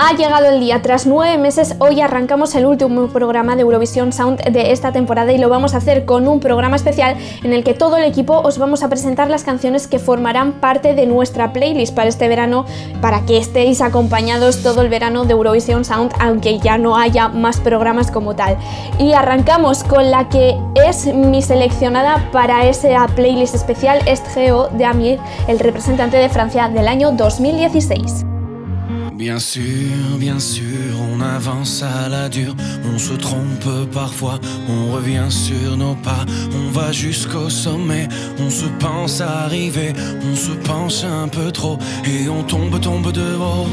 Ha llegado el día, tras nueve meses, hoy arrancamos el último programa de Eurovisión Sound de esta temporada y lo vamos a hacer con un programa especial en el que todo el equipo os vamos a presentar las canciones que formarán parte de nuestra playlist para este verano, para que estéis acompañados todo el verano de Eurovisión Sound, aunque ya no haya más programas como tal. Y arrancamos con la que es mi seleccionada para esa playlist especial, Estgeo de Amir, el representante de Francia del año 2016. Bien sûr, bien sûr, on avance à la dure, on se trompe parfois, on revient sur nos pas, on va jusqu'au sommet, on se pense arriver, on se pense un peu trop, et on tombe, tombe de haut.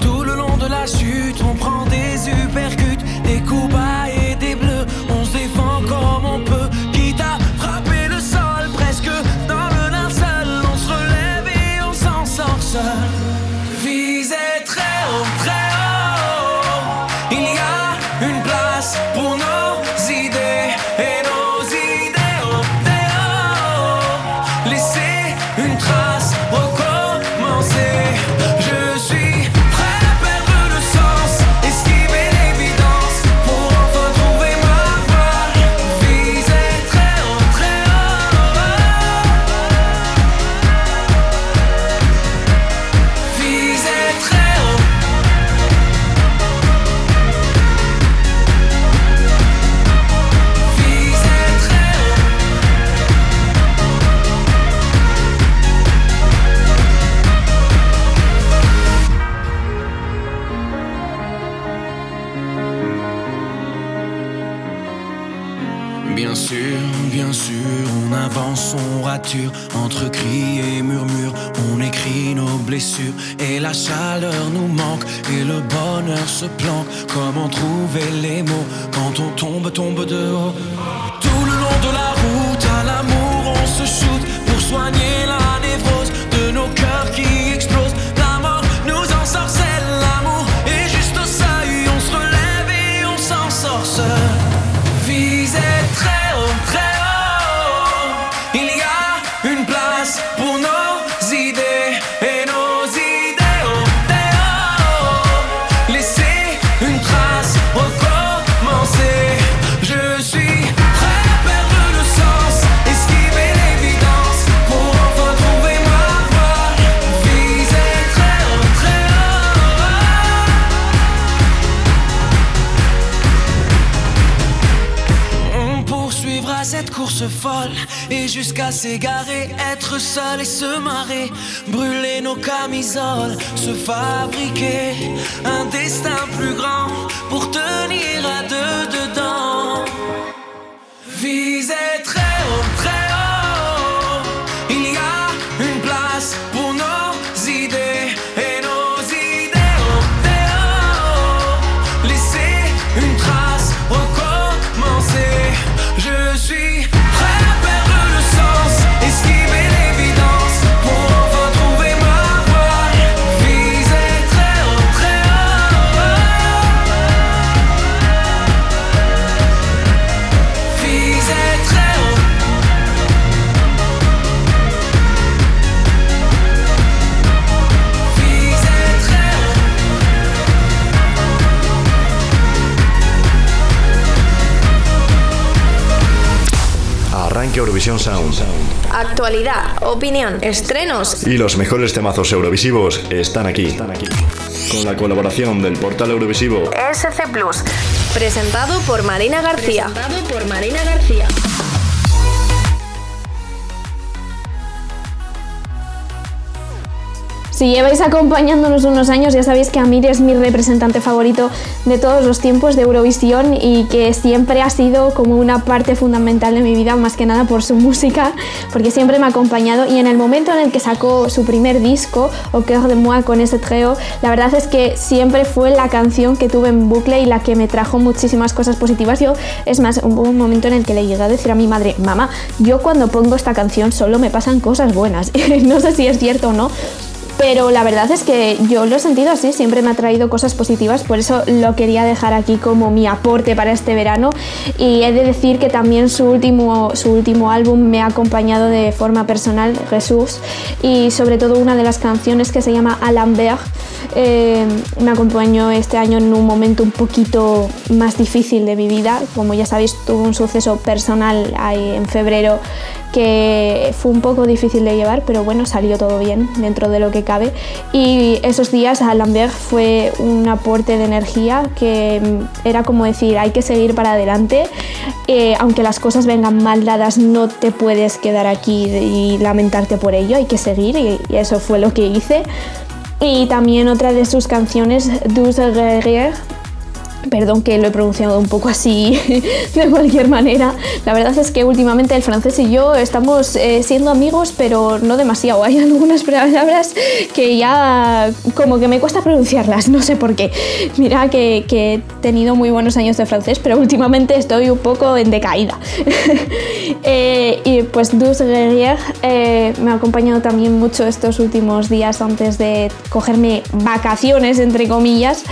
Tout le long de la chute, on prend des uppercuts, des coups bas et des bleus, on se défend comme on peut, quitte à frapper le sol, presque dans le on se relève et on s'en sort seul. Bien sûr, bien sûr, on avance, on rature. Entre cris et murmures, on écrit nos blessures. Et la chaleur nous manque et le bonheur se planque. Comment trouver les mots quand on tombe, tombe de haut? Tout le long de la route à l'amour on se shoot Pour soigner la jusqu'à s'égarer, être seul et se marrer, brûler nos camisoles, se fabriquer un destin plus grand pour tenir à deux dedans. Haut, très haut. Eurovisión Sound. Actualidad, opinión, estrenos. Y los mejores temazos eurovisivos están aquí. Con la colaboración del portal Eurovisivo SC Plus. Presentado por Marina García. Presentado por Marina García. Si lleváis acompañándonos unos años, ya sabéis que Amir es mi representante favorito de todos los tiempos de Eurovisión y que siempre ha sido como una parte fundamental de mi vida, más que nada por su música, porque siempre me ha acompañado. Y en el momento en el que sacó su primer disco, Au cœur de moi, con ese trio, la verdad es que siempre fue la canción que tuve en bucle y la que me trajo muchísimas cosas positivas. Yo, es más, hubo un momento en el que le llegué a decir a mi madre, mamá, yo cuando pongo esta canción solo me pasan cosas buenas. no sé si es cierto o no, pero la verdad es que yo lo he sentido así, siempre me ha traído cosas positivas, por eso lo quería dejar aquí como mi aporte para este verano. Y he de decir que también su último, su último álbum me ha acompañado de forma personal, Jesús, y sobre todo una de las canciones que se llama Alambert eh, me acompañó este año en un momento un poquito más difícil de mi vida, como ya sabéis tuve un suceso personal ahí en febrero que fue un poco difícil de llevar, pero bueno, salió todo bien dentro de lo que cabe. Y esos días a Lambert fue un aporte de energía que era como decir, hay que seguir para adelante, eh, aunque las cosas vengan mal dadas, no te puedes quedar aquí y lamentarte por ello, hay que seguir y, eso fue lo que hice. Y también otra de sus canciones, Douce Guerrier, Perdón que lo he pronunciado un poco así de cualquier manera. La verdad es que últimamente el francés y yo estamos eh, siendo amigos, pero no demasiado. Hay algunas palabras que ya como que me cuesta pronunciarlas, no sé por qué. Mira que, he tenido muy buenos años de francés, pero últimamente estoy un poco en decaída. Eh, y pues Douce Guerrier eh, me ha acompañado también mucho estos últimos días antes de cogerme vacaciones, entre comillas.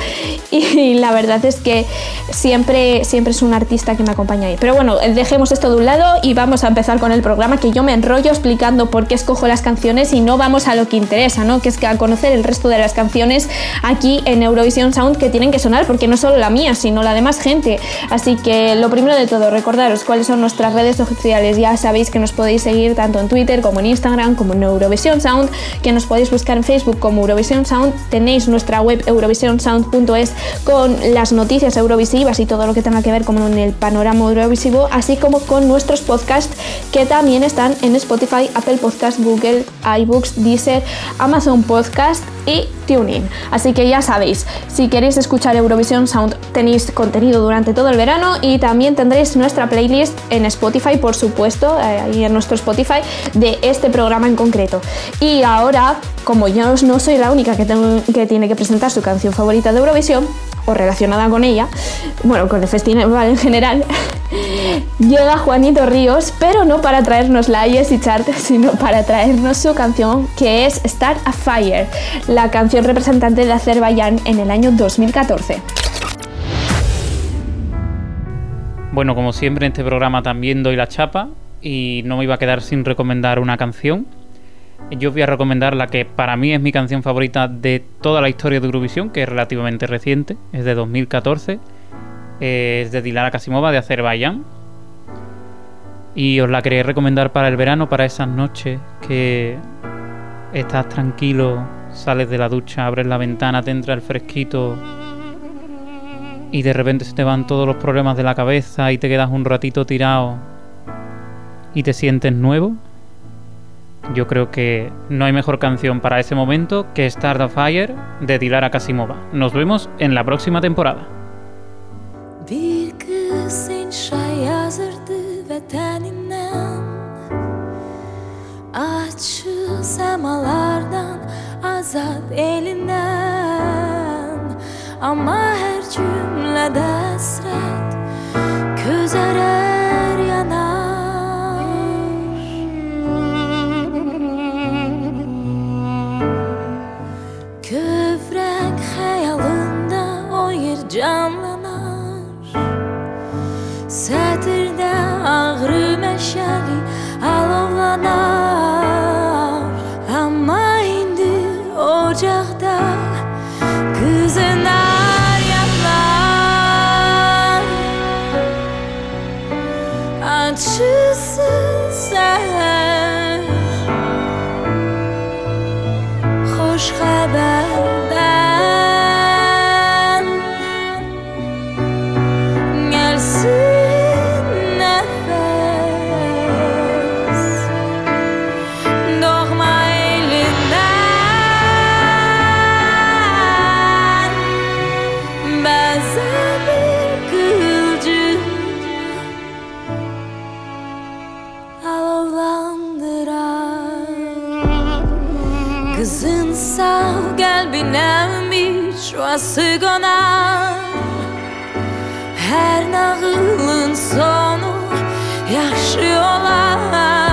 Y la verdad es que siempre, siempre es un artista que me acompaña ahí. Pero bueno, dejemos esto de un lado y vamos a empezar con el programa, que yo me enrollo explicando por qué escojo las canciones y no vamos a lo que interesa, ¿no? Que es a conocer el resto de las canciones aquí en Eurovision Sound que tienen que sonar, porque no solo la mía, sino la de más gente. Así que lo primero de todo, recordaros cuáles son nuestras redes oficiales. Ya sabéis que nos podéis seguir tanto en Twitter como en Instagram, como en Eurovision Sound, que nos podéis buscar en Facebook como Eurovision Sound. Tenéis nuestra web eurovisionsound.es con las noticias noticias eurovisivas y todo lo que tenga que ver con el panorama eurovisivo, así como con nuestros podcasts que también están en Spotify, Apple Podcast, Google, iBooks, Deezer, Amazon Podcast y TuneIn. Así que ya sabéis, si queréis escuchar Eurovisión Sound tenéis contenido durante todo el verano y también tendréis nuestra playlist en Spotify, por supuesto, eh, ahí en nuestro Spotify de este programa en concreto. Y ahora, como yo no soy la única que, tiene que presentar su canción favorita de Eurovisión, o relacionada con ella, bueno, con el festival en general, llega Juanito Ríos, pero no para traernos la Jessie Chart, sino para traernos su canción que es Start a Fire, la canción representante de Azerbaiyán en el año 2014. Bueno, como siempre en este programa también doy la chapa y no me iba a quedar sin recomendar una canción yo voy a recomendar la que para mí es mi canción favorita de toda la historia de Eurovisión, que es relativamente reciente, es de 2014, es de Dilara Kasimova de Azerbaiyán. Y os la quería recomendar para el verano, para esas noches que estás tranquilo, sales de la ducha, abres la ventana, te entra el fresquito y de repente se te van todos los problemas de la cabeza y te quedas un ratito tirado y te sientes nuevo. Yo creo que no hay mejor canción para ese momento que Start of Fire de Dilara Kasimova. Nos vemos en la próxima temporada. Canlanar Sətirdə ağrı məşəli alovlanar dünyası Her nağılın sonu yaşıyorlar.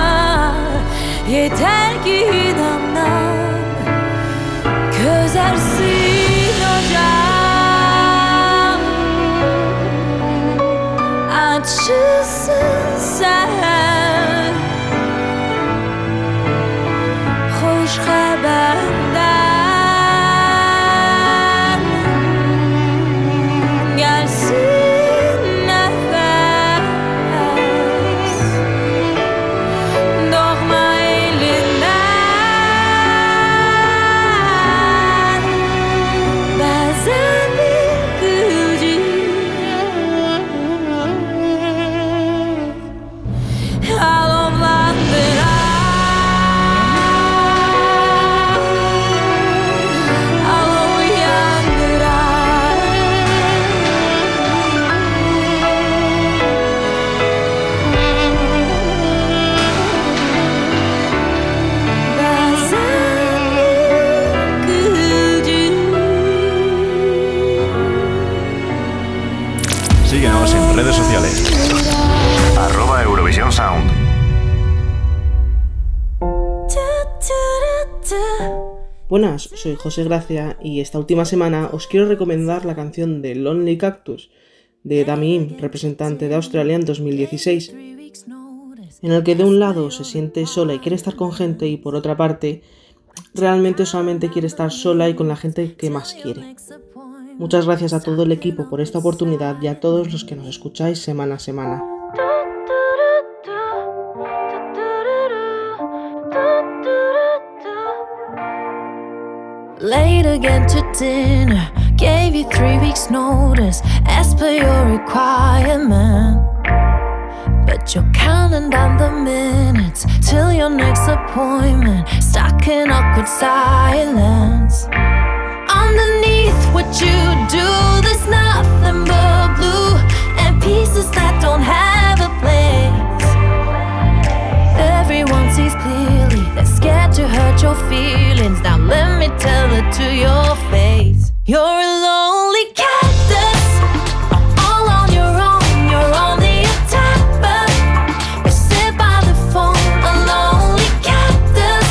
Soy José Gracia y esta última semana os quiero recomendar la canción de Lonely Cactus de Dami Im, representante de Australia en 2016, en el que de un lado se siente sola y quiere estar con gente y por otra parte realmente solamente quiere estar sola y con la gente que más quiere. Muchas gracias a todo el equipo por esta oportunidad y a todos los que nos escucháis semana a semana. Late again to dinner. Gave you three weeks' notice as per your requirement. But you're counting down the minutes till your next appointment. Stuck in awkward silence. Underneath what you do, there's nothing but blue and pieces that don't have a place. Everyone sees clearly, they're scared to hurt your feelings. Now let me tell it to your face. You're a lonely cactus, all on your own. You're on the attack, but you sit by the phone. A lonely cactus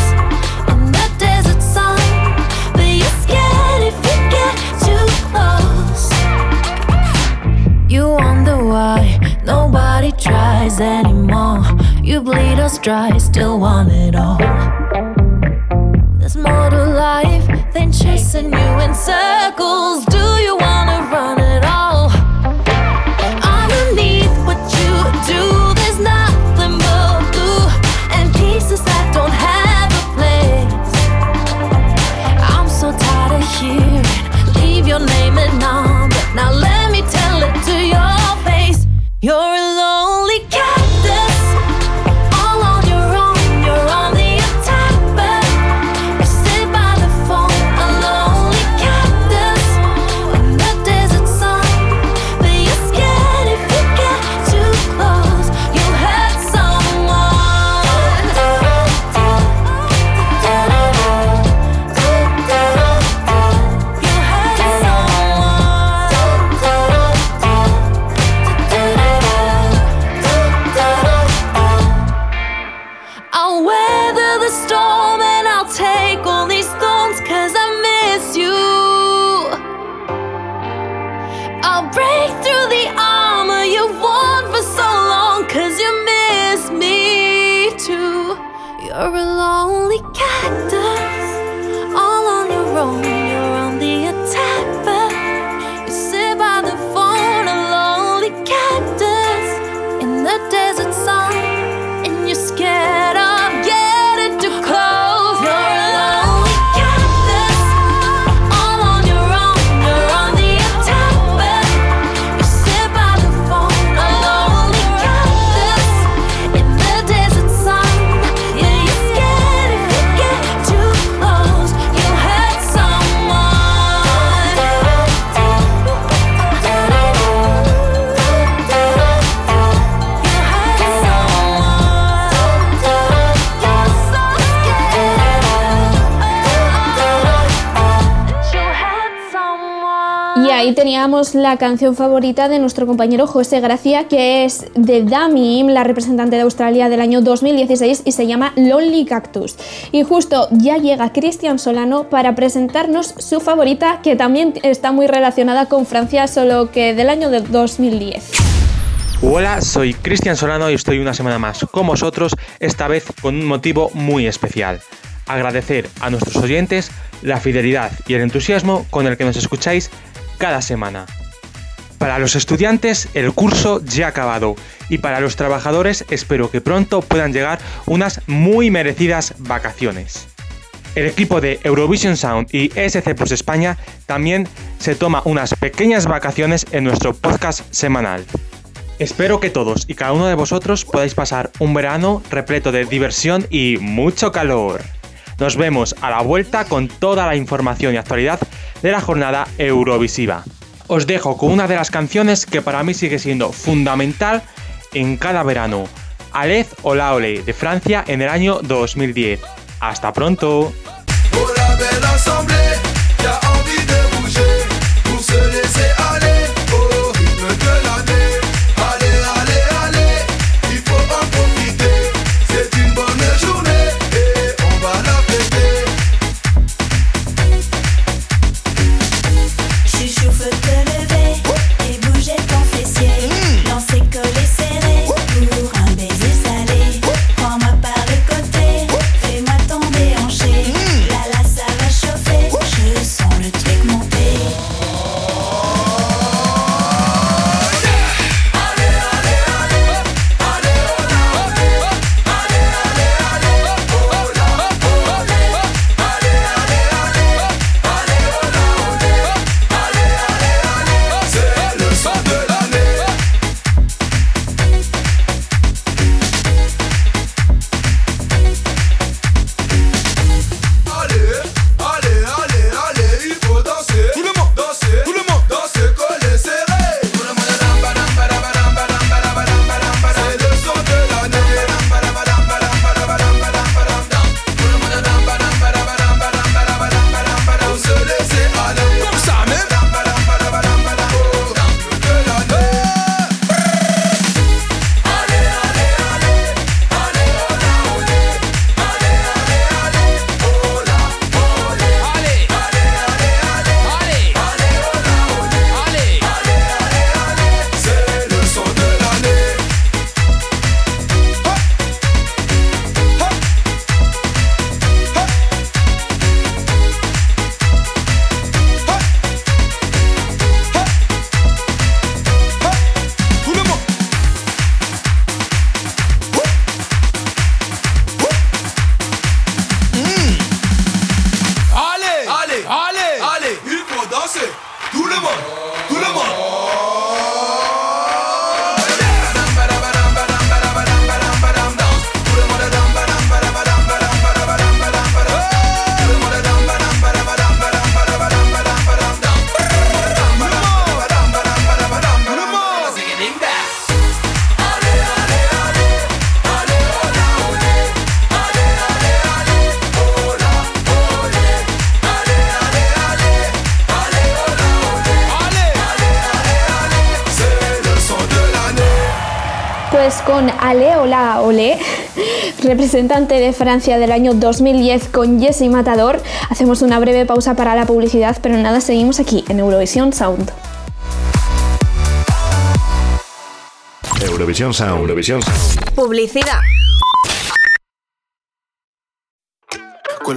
in the desert sun, but you're scared if you get too close. You wonder why nobody tries anymore. You bleed us dry, still want it all. There's more to life than chasing you in circles. Do you wanna la canción favorita de nuestro compañero José Gracia, que es de Dami, la representante de Australia del año 2016 y se llama Lonely Cactus. Y justo ya llega Cristian Solano para presentarnos su favorita, que también está muy relacionada con Francia, solo que del año de 2010. Hola, soy Cristian Solano y estoy una semana más con vosotros, esta vez con un motivo muy especial. agradecer a nuestros oyentes la fidelidad y el entusiasmo con el que nos escucháis cada semana. Para los estudiantes el curso ya ha acabado y para los trabajadores espero que pronto puedan llegar unas muy merecidas vacaciones. El equipo de Eurovision Sound y SC Plus España también se toma unas pequeñas vacaciones en nuestro podcast semanal. Espero que todos y cada uno de vosotros podáis pasar un verano repleto de diversión y mucho calor. Nos vemos a la vuelta con toda la información y actualidad de la jornada Eurovisiva. Os dejo con una de las canciones que para mí sigue siendo fundamental en cada verano, Alez Olaole de Francia en el año 2010. Hasta pronto. De Francia del año 2010 con Jesse Matador, hacemos una breve pausa para la publicidad, pero nada, seguimos aquí en Eurovisión Sound. Eurovisión Sound. Eurovisión Sound. Publicidad.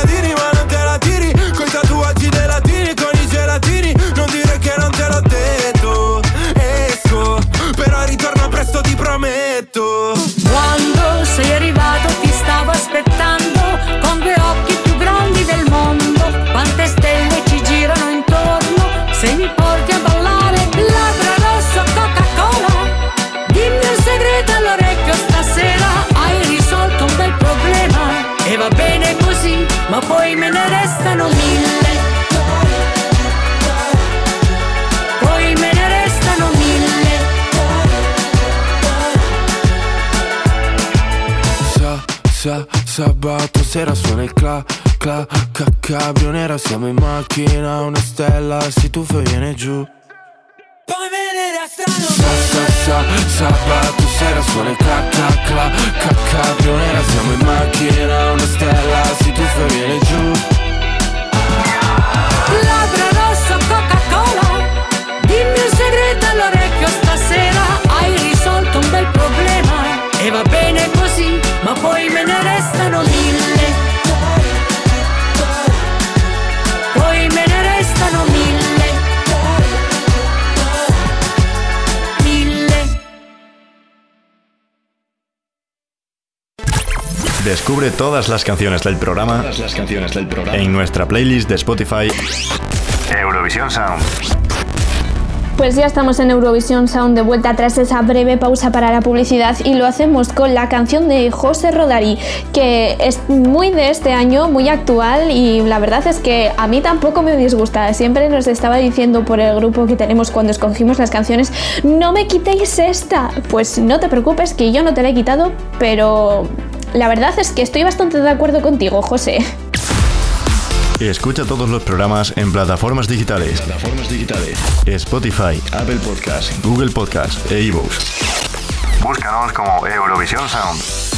cadira y sabato sera suona il cla, cla, ca, cabrio nera Siamo in macchina, una stella, si tuffa e viene giù. Poi ne restano Sa, sa, sa, sabato sera suona il cla, cla, cla, ca, cabrio nera Siamo in macchina, una stella, si tuffa e viene giù. Labbra rossa Coca-Cola Dimmi un segreto all'orecchio stasera. Hai risolto un bel problema. E va bene così Ma poi me ne restano mille Poi me ne restano mille Mille Descubre todas las canciones del programa, Todas las canciones del programa. en nuestra playlist de Spotify Eurovisión Sound. Pues ya estamos en Eurovisión Sound de vuelta tras esa breve pausa para la publicidad y lo hacemos con la canción de José Rodari, que es muy de este año, muy actual y la verdad es que a mí tampoco me disgusta. Siempre nos estaba diciendo por el grupo que tenemos cuando escogimos las canciones, no me quitéis esta. Pues no te preocupes que yo no te la he quitado, pero la verdad es que estoy bastante de acuerdo contigo, José. Escucha todos los programas en plataformas digitales. Plataformas digitales. Spotify, Apple Podcast. Google Podcast e iVoox. Búscanos como Eurovisión Sound.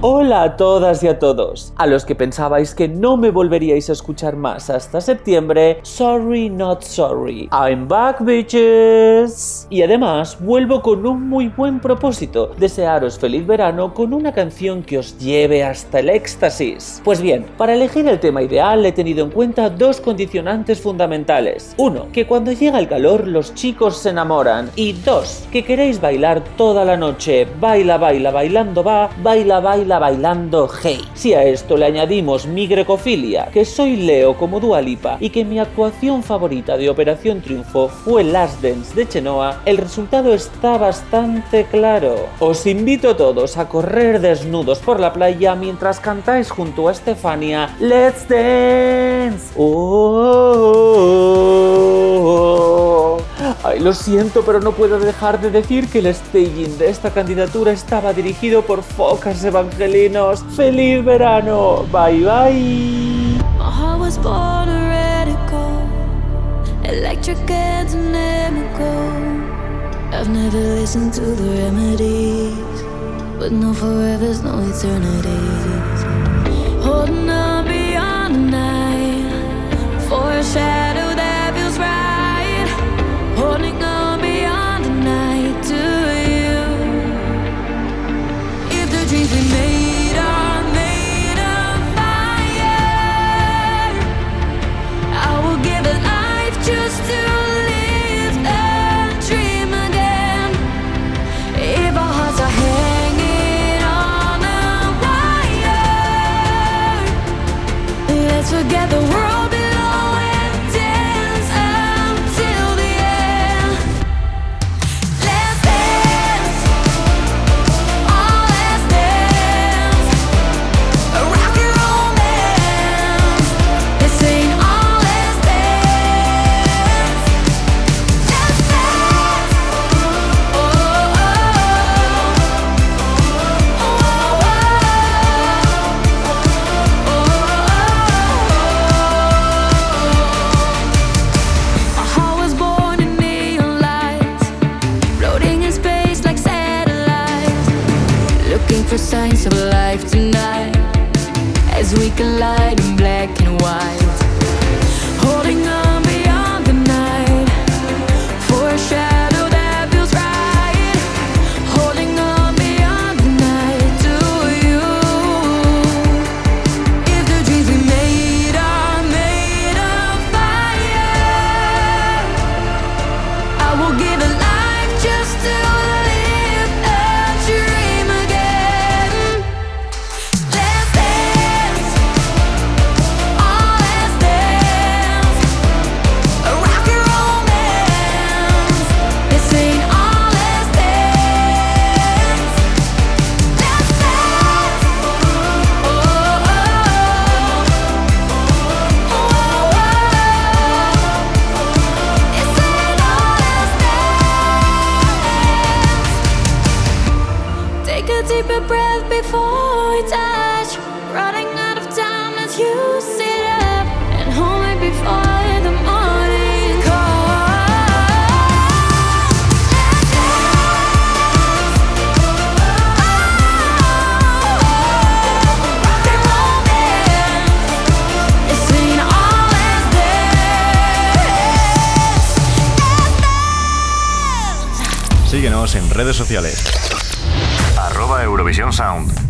Hola a todas y a todos. A los que pensabais que no me volveríais a escuchar más hasta septiembre, sorry not sorry. I'm back bitches. Y además vuelvo con un muy buen propósito, desearos feliz verano con una canción que os lleve hasta el éxtasis. Pues bien, para elegir el tema ideal he tenido en cuenta dos condicionantes fundamentales. Uno, que cuando llega el calor los chicos se enamoran. Y dos, que queréis bailar toda la noche. Baila, baila, bailando va, baila, baila, bailando hey. Si a esto le añadimos mi grecofilia, que soy Leo como Dualipa y que mi actuación favorita de Operación Triunfo fue Last Dance de Chenoa, el resultado está bastante claro. Os invito a todos a correr desnudos por la playa mientras cantáis junto a Estefania Let's Dance. Oh, Ay, lo siento, pero no puedo dejar de decir que el staging de esta candidatura estaba dirigido por focas evangelinos. ¡Feliz verano! Bye bye. Was born a radical, electric and dynamical. I've never listened to the remedies, but no forevers, no eternities. Holding on beyond the night for a shadow that feels right. Holding on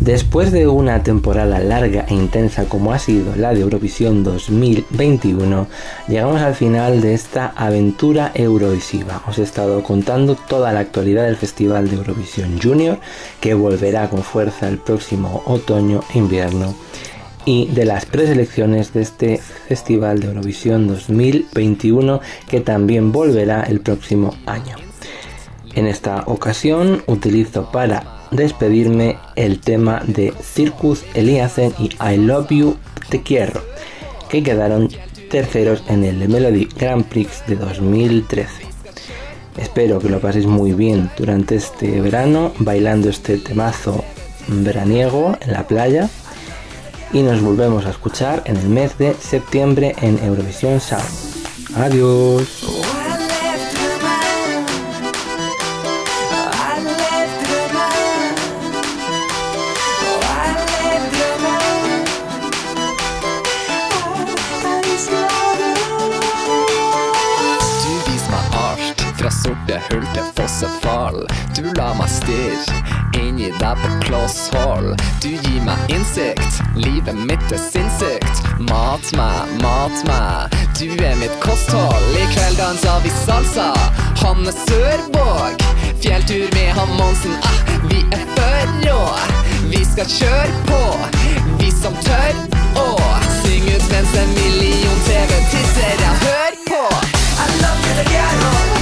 Después de una temporada larga e intensa como ha sido la de Eurovisión 2021, llegamos al final de esta aventura eurovisiva. Os he estado contando toda la actualidad del Festival de Eurovisión Junior, que volverá con fuerza el próximo otoño e invierno, y de las preselecciones de este Festival de Eurovisión 2021, que también volverá el próximo año. En esta ocasión utilizo para despedirme el tema de Circus Eliasen y I Love You Te Quiero, que quedaron terceros en el Melody Grand Prix de 2013. Espero que lo paséis muy bien durante este verano bailando este temazo veraniego en la playa y nos volvemos a escuchar en el mes de septiembre en Eurovisión Sound. Adiós. På. Du gir meg innsikt, livet mitt er sinnssykt. Mat meg, mat meg, du er mitt kosthold. I kveld danser vi salsa, Hanne Sørvåg. Fjelltur med han Monsen, ah, vi er for rå. Vi skal kjøre på, vi som tør å synge ut mens en million TV-tissere hører på. I love you, the ghetto.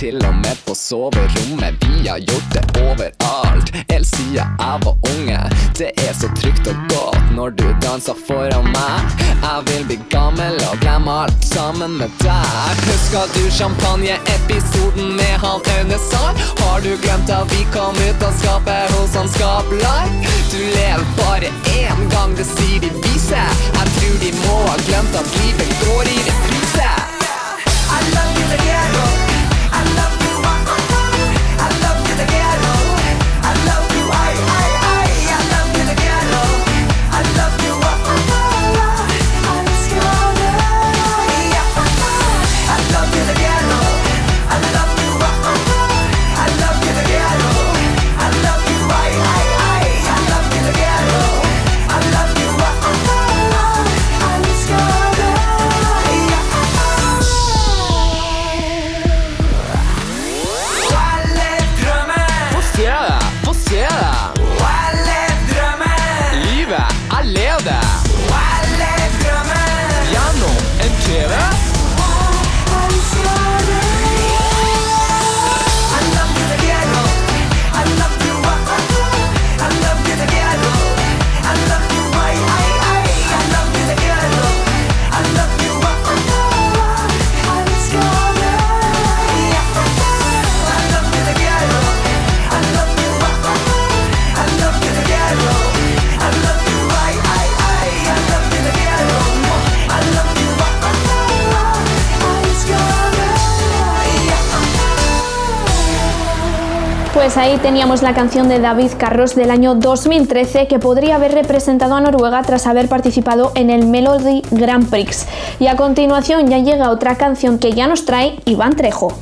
Til og med på soverommet. Vi har gjort det overalt. Helt siden jeg var unge. Det er så trygt og godt når du danser foran meg. Jeg vil bli gammel og glemme alt sammen med deg. Husker du champagneepisoden med han Aune Sand? Har du glemt at vi kom ut av skapet hos han Skaplar? Du lever bare én gang, det sier de vise. Jeg tror de må ha glemt at livet går i reprise. Teníamos la canción de David Carros del año 2013 que podría haber representado a Noruega tras haber participado en el Melody Grand Prix. Y a continuación ya llega otra canción que ya nos trae Iván Trejo.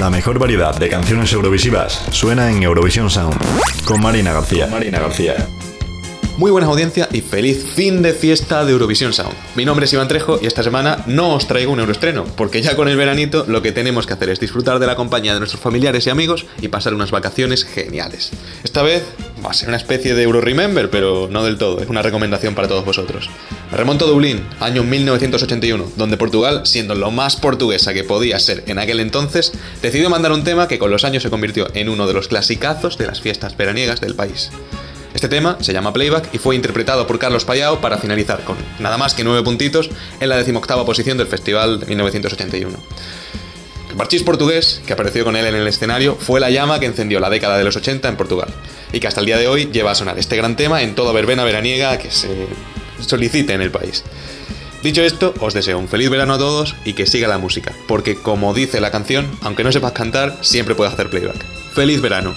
La mejor variedad de canciones eurovisivas suena en Eurovisión Sound con Marina García. Marina García. Muy buena audiencia y feliz fin de fiesta de Eurovisión Sound. Mi nombre es Iván Trejo y esta semana no os traigo un euroestreno, porque ya con el veranito lo que tenemos que hacer es disfrutar de la compañía de nuestros familiares y amigos y pasar unas vacaciones geniales. Esta vez va a ser una especie de Euro Remember, pero no del todo, es una recomendación para todos vosotros. Me remonto a Dublín, año 1981, donde Portugal, siendo lo más portuguesa que podía ser en aquel entonces, decidió mandar un tema que con los años se convirtió en uno de los clasicazos de las fiestas veraniegas del país. Este tema se llama Playback y fue interpretado por Carlos Payao para finalizar con nada más que nueve puntitos en la decimoctava posición del festival de 1981. El parchís portugués, que apareció con él en el escenario, fue la llama que encendió la década de los 80 en Portugal, y que hasta el día de hoy lleva a sonar este gran tema en toda verbena veraniega que se solicite en el país. Dicho esto, os deseo un feliz verano a todos y que siga la música, porque como dice la canción, aunque no sepas cantar, siempre puedes hacer playback. ¡Feliz verano!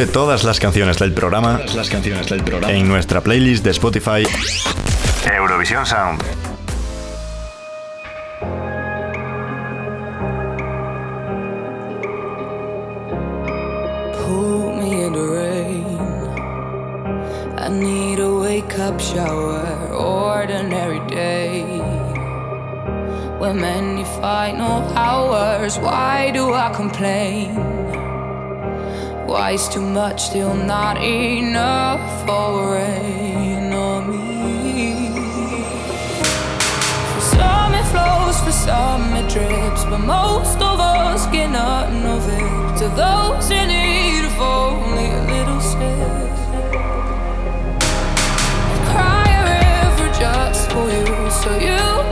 Descubre todas las canciones del programa, Todas las canciones del programa. en nuestra playlist de Spotify Eurovisión Sound. Pull me in the rain. I need a wake up shower, ordinary day. When many final hours, why do I complain? Is too much still not enough for rain on me? For some it flows, for some it drips, but most of us get nothing of it. To those in need of only a little sip, cry a river just for you, so you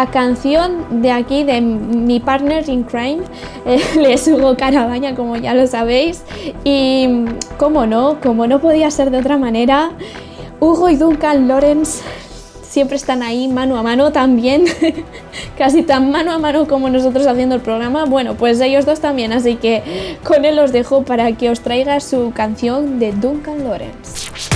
la canción de aquí de mi partner in crime, eh, les Hugo Carabaña, como ya lo sabéis. Y como no, como no podía ser de otra manera, Hugo y Duncan Lawrence siempre están ahí mano a mano también, casi tan mano a mano como nosotros haciendo el programa. Bueno, pues ellos dos también, así que con él os dejo para que os traiga su canción de Duncan Lawrence.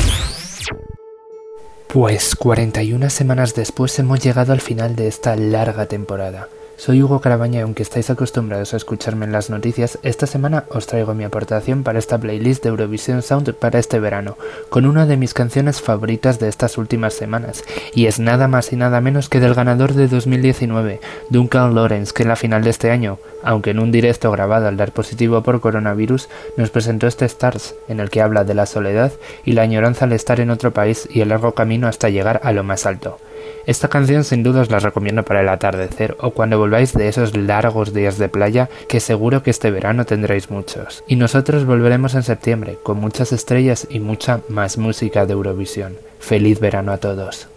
Pues 41 semanas después hemos llegado al final de esta larga temporada. Soy Hugo Carabaña y aunque estáis acostumbrados a escucharme en las noticias, esta semana os traigo mi aportación para esta playlist de Eurovision Sound para este verano, con una de mis canciones favoritas de estas últimas semanas, y es nada más y nada menos que del ganador de 2019, Duncan Lawrence, que en la final de este año, aunque en un directo grabado al dar positivo por coronavirus, nos presentó este Stars, en el que habla de la soledad y la añoranza al estar en otro país y el largo camino hasta llegar a lo más alto. Esta canción sin duda os la recomiendo para el atardecer o cuando volváis de esos largos días de playa que seguro que este verano tendréis muchos. Y nosotros volveremos en septiembre con muchas estrellas y mucha más música de Eurovisión. Feliz verano a todos.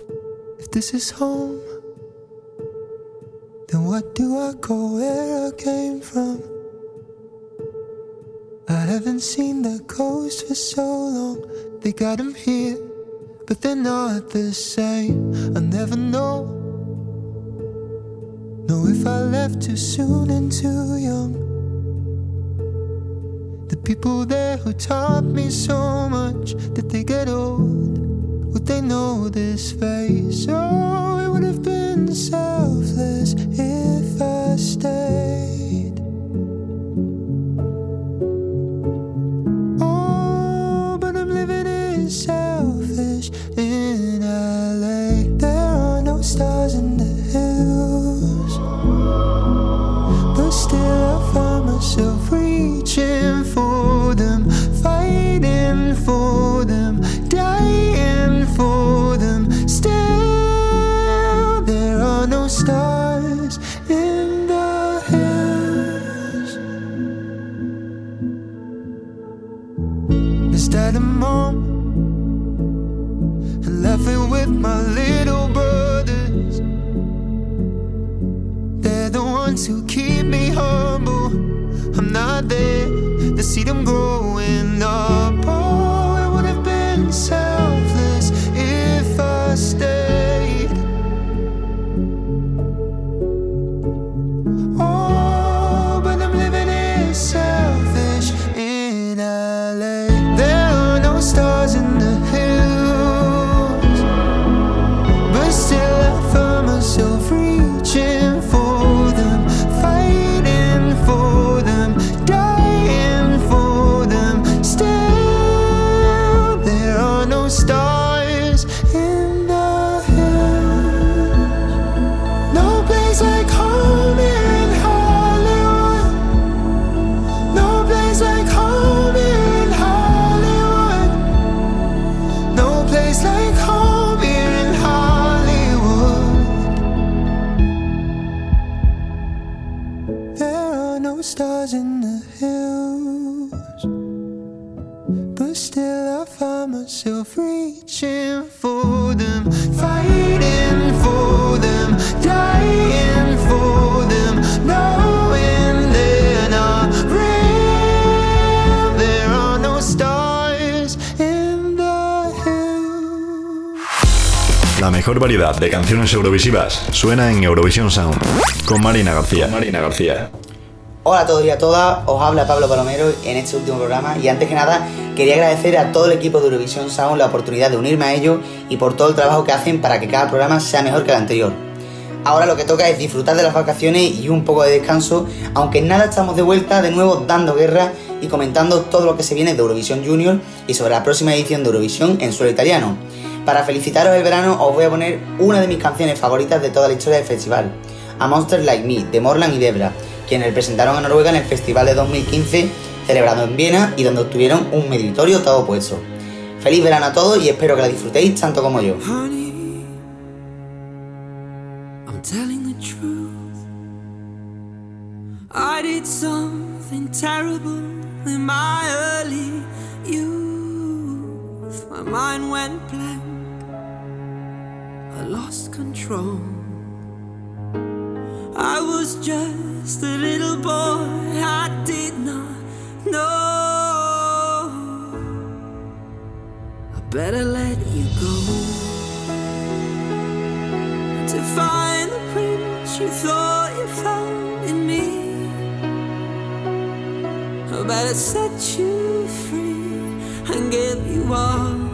But they're not the same. I never know. Know if I left too soon and too young. The people there who taught me so much, did they get old? Would they know this face? Oh, it would have been selfless if I stayed. Stars in the hills, but still I find myself reaching for them, fighting for them, dying for them. Still, there are no stars in the hills. Is that a mom? Laughing with my little ones who keep me humble. I'm not there to see them growing up. Mejor variedad de canciones eurovisivas suena en Eurovisión Sound con Marina García. Marina García. Hola a todos y a todas, os habla Pablo Palomero en este último programa y antes que nada quería agradecer a todo el equipo de Eurovisión Sound la oportunidad de unirme a ellos y por todo el trabajo que hacen para que cada programa sea mejor que el anterior. Ahora lo que toca es disfrutar de las vacaciones y un poco de descanso, aunque en nada estamos de vuelta de nuevo dando guerra y comentando todo lo que se viene de Eurovisión Junior y sobre la próxima edición de Eurovisión en suelo italiano. Para felicitaros el verano os voy a poner una de mis canciones favoritas de toda la historia del festival, A Monster Like Me, de Morland y Debra, quienes representaron a Noruega en el festival de 2015 celebrado en Viena y donde obtuvieron un meritorio todo puesto. Feliz verano a todos y espero que la disfrutéis tanto como yo. My mind went lost control. I was just a little boy, I did not know. I better let you go to find the prince you thought you found in me. I better set you free and give you all.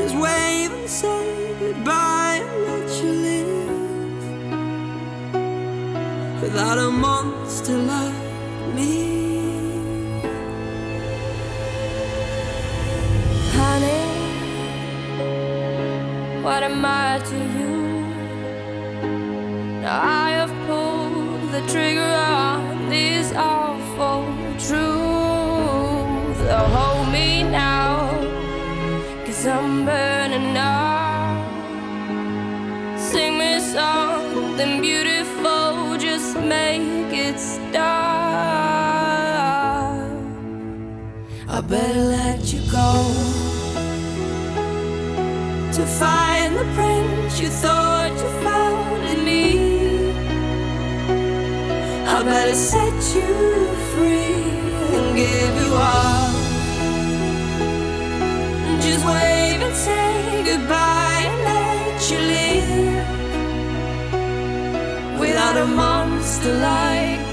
Just wave say goodbye and let you live without a monster like me. Honey, what am I to you? Now I have pulled the trigger on this awful truth. Oh, hold me now, cause I'm burning Sing me something beautiful, just make it stop. I better let you go to find the prince you thought you found in me. I better set you free and give you all. Just wave and say goodbye and let you live without a monster like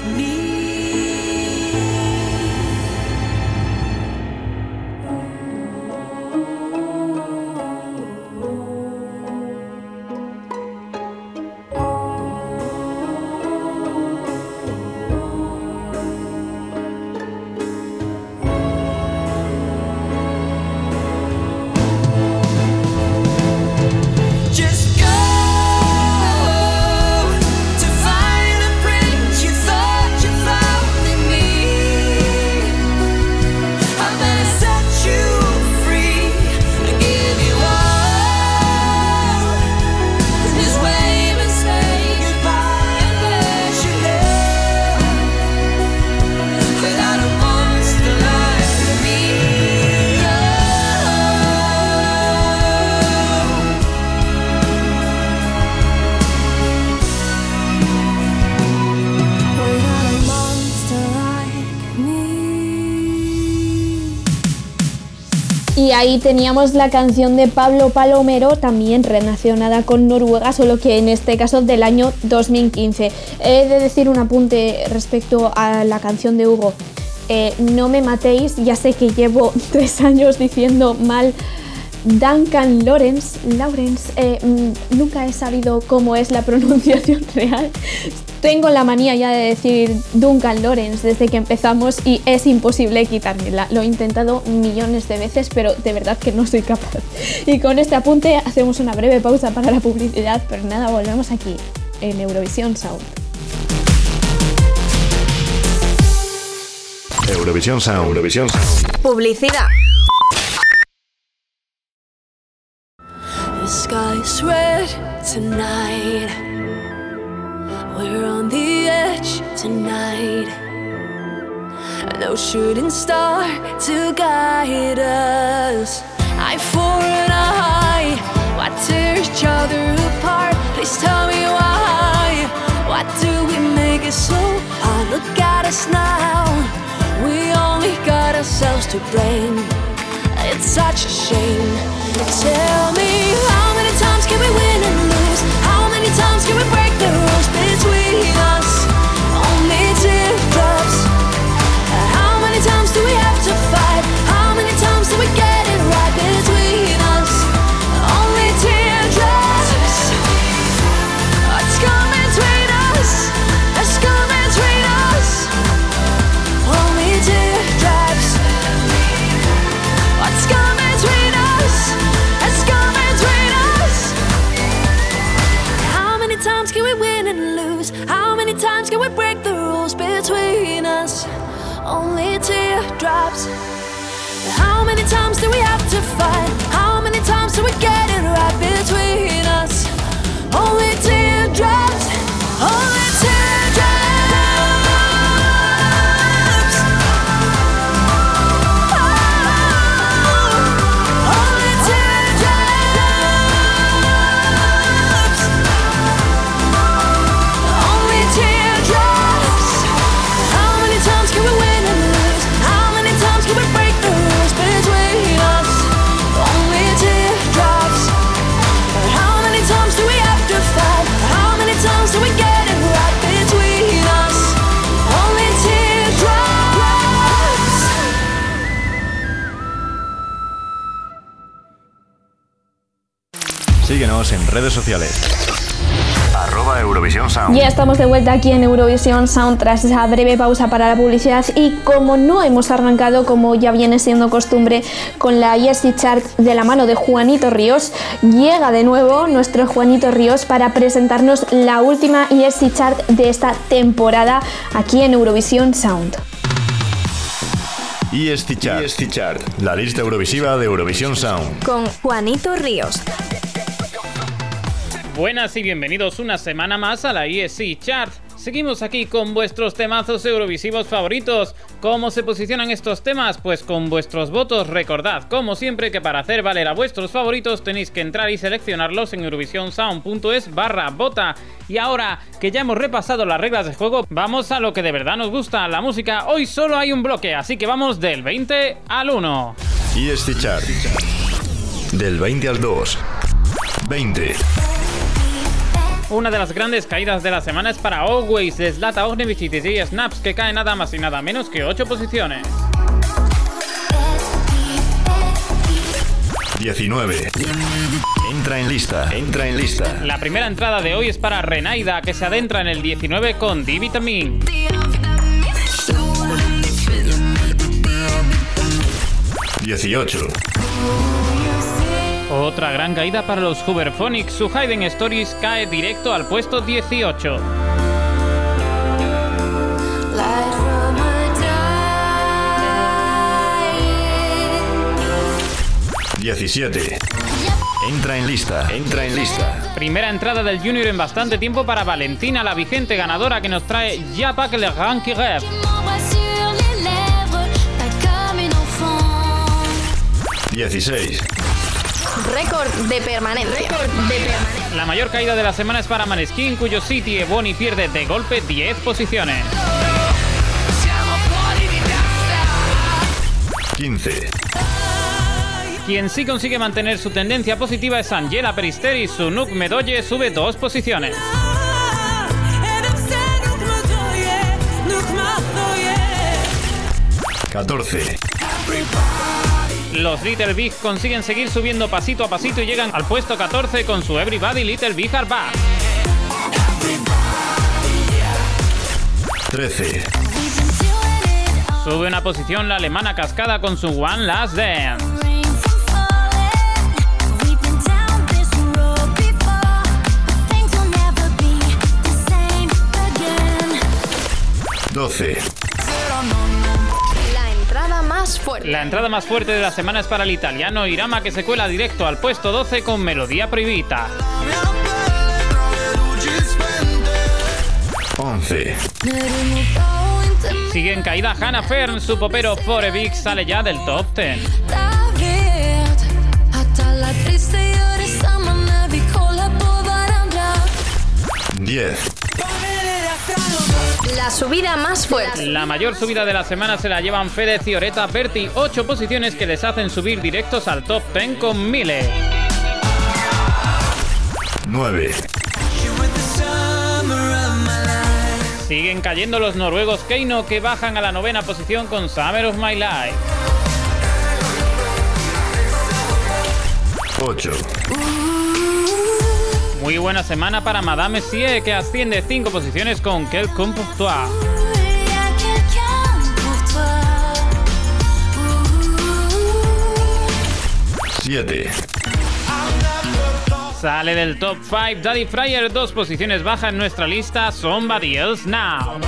ahí teníamos la canción de Pablo Palomero, también relacionada con Noruega, solo que en este caso del año 2015. He de decir un apunte respecto a la canción de Hugo. Eh, no me matéis, ya sé que llevo tres años diciendo mal Duncan Lawrence, Lawrence eh, mm, nunca he sabido cómo es la pronunciación real. Tengo la manía ya de decir Duncan Lawrence desde que empezamos y es imposible quitármela. Lo he intentado millones de veces, pero de verdad que no soy capaz. Y con este apunte hacemos una breve pausa para la publicidad, pero nada, volvemos aquí en Eurovisión Sound. Eurovisión Sound. Eurovisión Sound. Publicidad. The sky's red tonight. We're on the edge tonight. No shooting star to guide us. I for and I, why tear each other apart? Please tell me why. Why do we make it so hard? Look at us now. We only got ourselves to blame. It's such a shame. Tell me how many times can we win and lose? How many times can we break Baby, do we have to fight? How many times do we get it right redes sociales. Arroba Eurovisión Sound. Ya estamos de vuelta aquí en Eurovisión Sound tras esa breve pausa para la publicidad y como no hemos arrancado como ya viene siendo costumbre con la ESC Chart de la mano de Juanito Ríos, llega de nuevo nuestro Juanito Ríos para presentarnos la última ESC Chart de esta temporada aquí en Eurovisión Sound. ESC Chart. ESC Chart. La lista eurovisiva de Eurovisión Sound. Con Juanito Ríos. Buenas y bienvenidos una semana más a la ESC Chart. Seguimos aquí con vuestros temazos eurovisivos favoritos. ¿Cómo se posicionan estos temas? Pues con vuestros votos. Recordad, como siempre, que para hacer valer a vuestros favoritos tenéis que entrar y seleccionarlos en eurovisionsound.es barra vota. Y ahora que ya hemos repasado las reglas de juego, vamos a lo que de verdad nos gusta, la música. Hoy solo hay un bloque, así que vamos del 20 al 1. ESC Chart. Del 20 al 2. 20. Una de las grandes caídas de la semana es para Always de Zlata Ognevich y DJ Snaps, que cae nada más y nada menos que 8 posiciones. 19. Entra en lista. Entra en lista. La primera entrada de hoy es para Renaida, que se adentra en el 19 con D-Vitamin. 18. Otra gran caída para los Hooverphonics. Su Hidden Stories cae directo al puesto 18. 17. Entra en lista. Entra en lista. Primera entrada del Junior en bastante tiempo para Valentina, la vigente ganadora que nos trae Ya pas que le grand qui rêve. 16. Récord de permanencia. La mayor caída de la semana es para Maneskin, cuyo City Ebony pierde de golpe 10 posiciones. 15. Quien sí consigue mantener su tendencia positiva es Angela Peristeri. Su Nuk Medoye sube dos posiciones. 14. Los Little Big consiguen seguir subiendo pasito a pasito y llegan al puesto 14 con su Everybody Little Big Are Back. 13. Sube una posición la alemana cascada con su One Last Dance. 12. La entrada más fuerte. La entrada más fuerte de la semana es para el italiano Irama que se cuela directo al puesto 12 con Melodía Prohibita. 11. Sigue en caída Hannah Fern, su popero Forevic sale ya del top 10. 10. La subida más fuerte. La mayor subida de la semana se la llevan Fede Cioreta Berti, 8 posiciones que les hacen subir directos al top 10 con Mile. 9. Siguen cayendo los noruegos Keino que bajan a la novena posición con Summer of My Life. 8. Muy buena semana para Madame Sie que asciende 5 posiciones con Quelqu'un pour toi. 7. Sale del top 5 Daddy Fryer, dos posiciones baja en nuestra lista Somebody Else Now.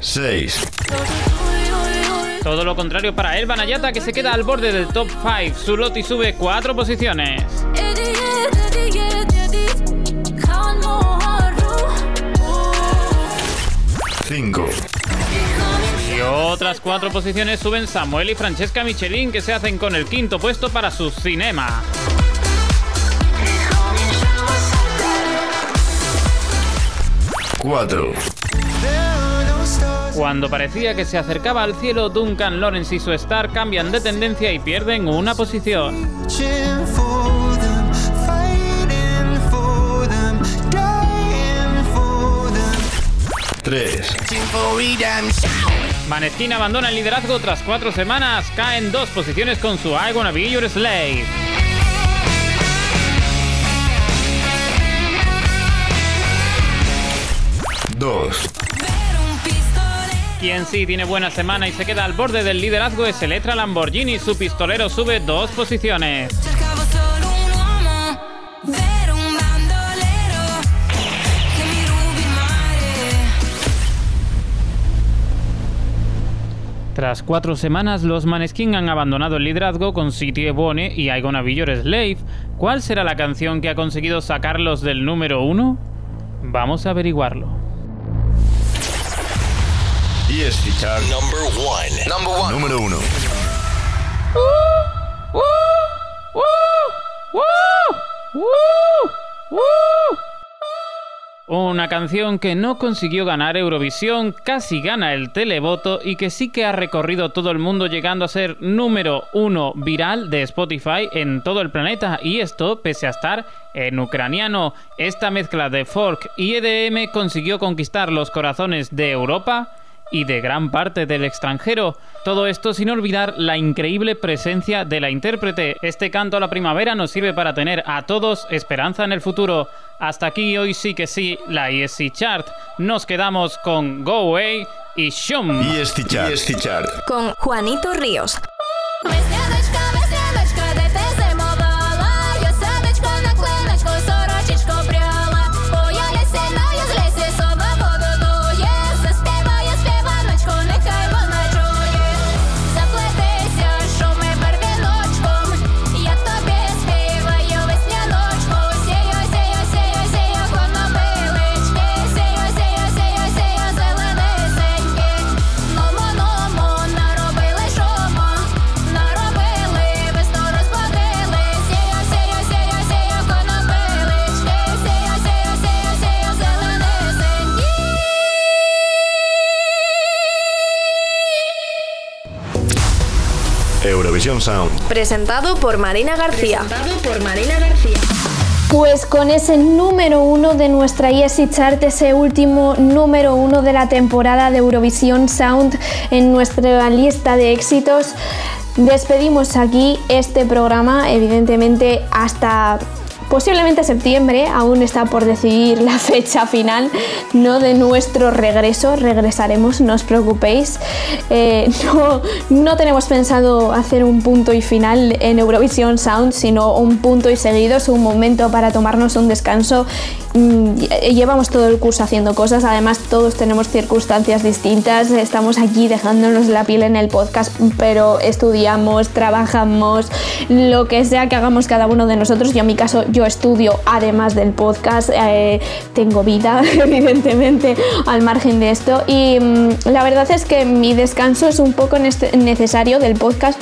6. Todo lo contrario para Elba Nayata que se queda al borde del top 5. Su Loti sube 4 posiciones. 5. Y otras 4 posiciones suben Samuel y Francesca Michelin que se hacen con el quinto puesto para su cinema. 4. Cuando parecía que se acercaba al cielo, Duncan Lawrence y su Star cambian de tendencia y pierden una posición. Reaching for them, fighting for them, dying for them. 3. Fighting for redemption. Maneskin abandona el liderazgo tras cuatro semanas, cae en dos posiciones con su I Wanna Be Your Slave. Dos. Quien sí tiene buena semana y se queda al borde del liderazgo es Electra Lamborghini. Su pistolero sube dos posiciones. Tras cuatro semanas, los Maneskin han abandonado el liderazgo con City Ebony y I Gonna Be Slave. ¿Cuál será la canción que ha conseguido sacarlos del número uno? Vamos a averiguarlo. ESC Chart Number one. Number one. Número uno. Una canción que no consiguió ganar Eurovisión, casi gana el televoto y que sí que ha recorrido todo el mundo llegando a ser número uno viral de Spotify en todo el planeta y esto pese a estar en ucraniano. Esta mezcla de folk y EDM consiguió conquistar los corazones de Europa y de gran parte del extranjero. Todo esto sin olvidar la increíble presencia de la intérprete. Este canto a la primavera nos sirve para tener a todos esperanza en el futuro. Hasta aquí hoy sí que sí, la ESC Chart. Nos quedamos con Go Away y Shum. ESC Chart. ESC Chart. Con Juanito Ríos. Sound. Presentado por Marina García. por Marina García. Pues con ese número uno de nuestra ESI Chart, ese último número uno de la temporada de Eurovisión Sound en nuestra lista de éxitos, despedimos aquí este programa, evidentemente hasta posiblemente septiembre, aún está por decidir la fecha final no de nuestro regreso, regresaremos, no os preocupéis. Eh, no, no tenemos pensado hacer un punto y final en Eurovisión Sound, sino un punto y seguido, es un momento para tomarnos un descanso. Mm, Llevamos todo el curso haciendo cosas, además todos tenemos circunstancias distintas, estamos aquí dejándonos la piel en el podcast, pero estudiamos, trabajamos, lo que sea que hagamos cada uno de nosotros. Yo en mi caso, yo estudio además del podcast, eh, tengo vida, evidentemente, al margen de esto. Y mm, la verdad es que mi descanso es un poco nece- necesario del podcast.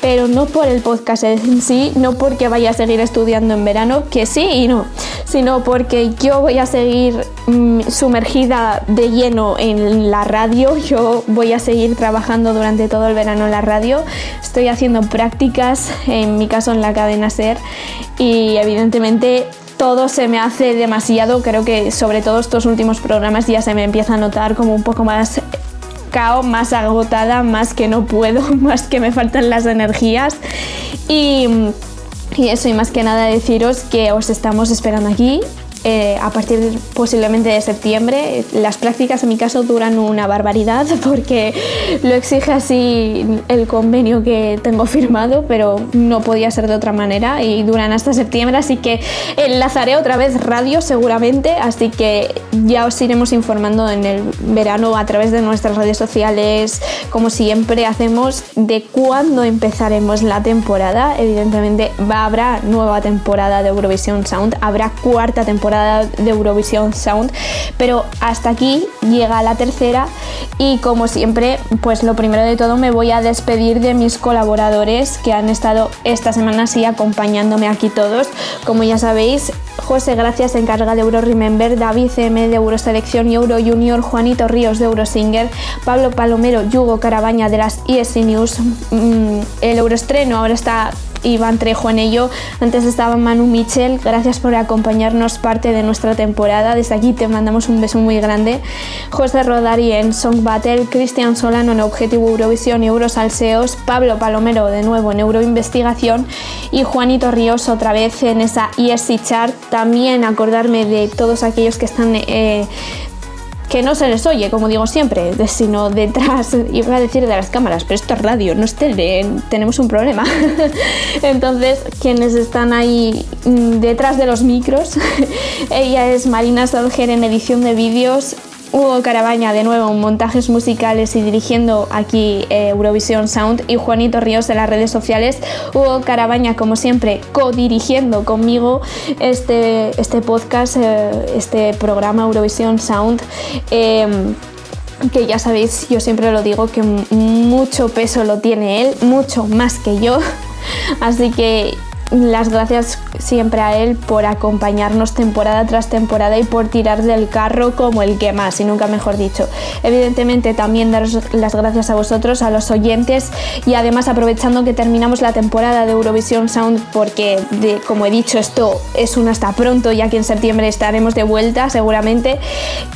Pero no por el podcast en sí, no porque vaya a seguir estudiando en verano, que sí y no, sino porque yo voy a seguir mm, sumergida de lleno en la radio, yo voy a seguir trabajando durante todo el verano en la radio, estoy haciendo prácticas, en mi caso en la cadena SER, y evidentemente todo se me hace demasiado, creo que sobre todo estos últimos programas ya se me empieza a notar como un poco más cao, más agotada, más que no puedo, más que me faltan las energías. Y, y eso, y más que nada deciros que os estamos esperando aquí. Eh, a partir posiblemente de septiembre. Las prácticas en mi caso duran una barbaridad porque lo exige así el convenio que tengo firmado, pero no podía ser de otra manera y duran hasta septiembre, así que enlazaré otra vez radio seguramente, así que ya os iremos informando en el verano a través de nuestras redes sociales, como siempre hacemos, de cuándo empezaremos la temporada. Evidentemente va, habrá nueva temporada de Eurovisión Sound, habrá cuarta temporada de Eurovisión Sound, pero hasta aquí llega la tercera y como siempre, pues lo primero de todo me voy a despedir de mis colaboradores que han estado esta semana así acompañándome aquí todos. Como ya sabéis, José Gracias se encarga de Euro Remember, David M de Euroselección y Euro Junior, Juanito Ríos de Eurosinger, Pablo Palomero, Yugo Carabaña de las ESC News, mm, el Euroestreno ahora está Iván Trejo en ello, antes estaba Manu Michel, gracias por acompañarnos parte de nuestra temporada, desde aquí te mandamos un beso muy grande. José Rodari en Song Battle, Cristian Solano en Objetivo Eurovisión y Eurosalseos, Pablo Palomero de nuevo en Euroinvestigación y Juanito Ríos otra vez en esa ESC Chart. También acordarme de todos aquellos que están eh, que no se les oye, como digo siempre, sino detrás, iba a decir de las cámaras, pero esto es radio, no es tele, tenemos un problema. Entonces, quienes están ahí mm, detrás de los micros, ella es Marina Solger en edición de vídeos. Hugo Carabaña de nuevo en montajes musicales y dirigiendo aquí eh, Eurovisión Sound y Juanito Ríos de las redes sociales. Hugo Carabaña como siempre co-dirigiendo conmigo este, este podcast, eh, este programa Eurovisión Sound. Em, que ya sabéis, yo siempre lo digo, que mucho peso lo tiene él, mucho más que yo. Así que las gracias siempre a él por acompañarnos temporada tras temporada y por tirar del carro como el que más, y nunca mejor dicho. Evidentemente también daros las gracias a vosotros, a los oyentes y además aprovechando que terminamos la temporada de Eurovisión Sound porque de- como he dicho esto es un hasta pronto ya que en septiembre estaremos de vuelta seguramente.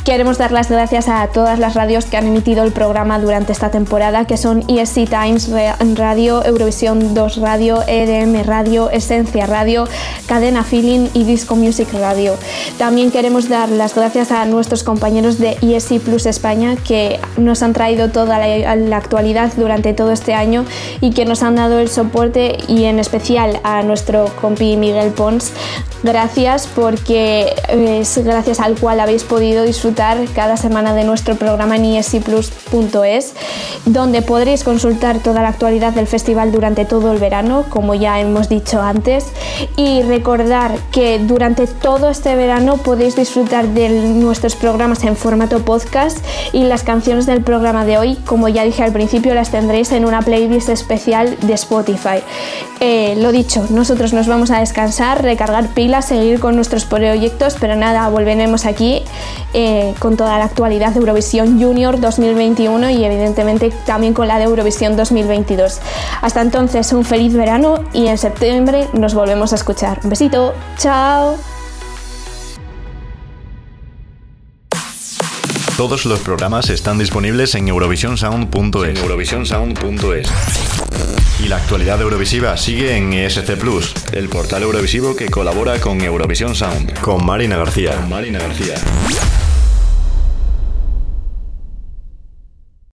Queremos dar las gracias a todas las radios que han emitido el programa durante esta temporada que son ESC Times Radio, Eurovisión 2 Radio, EDM Radio, Esencia Radio, Cadena Feeling y Disco Music Radio. También queremos dar las gracias a nuestros compañeros de ESC Plus España que nos han traído toda la, la actualidad durante todo este año y que nos han dado el soporte y en especial a nuestro compi Miguel Pons. Gracias porque es gracias al cual habéis podido disfrutar cada semana de nuestro programa en escplus.es, donde podréis consultar toda la actualidad del festival durante todo el verano, como ya hemos dicho antes, y recordar que durante todo este verano podéis disfrutar de nuestros programas en formato podcast y las canciones del programa de hoy, como ya dije al principio, las tendréis en una playlist especial de Spotify. Eh, lo dicho, nosotros nos vamos a descansar, recargar pilas, seguir con nuestros proyectos, pero nada, volveremos aquí eh, con toda la actualidad de Eurovisión Junior 2021 y evidentemente también con la de Eurovisión 2022. Hasta entonces, un feliz verano y en septiembre nos volvemos a escuchar. Un besito, chao. Todos los programas están disponibles en eurovisionsound.es. eurovisionsound.es. Y la actualidad eurovisiva sigue en ESC Plus, el portal eurovisivo que colabora con Eurovisión Sound. Con Marina García. Con Marina García.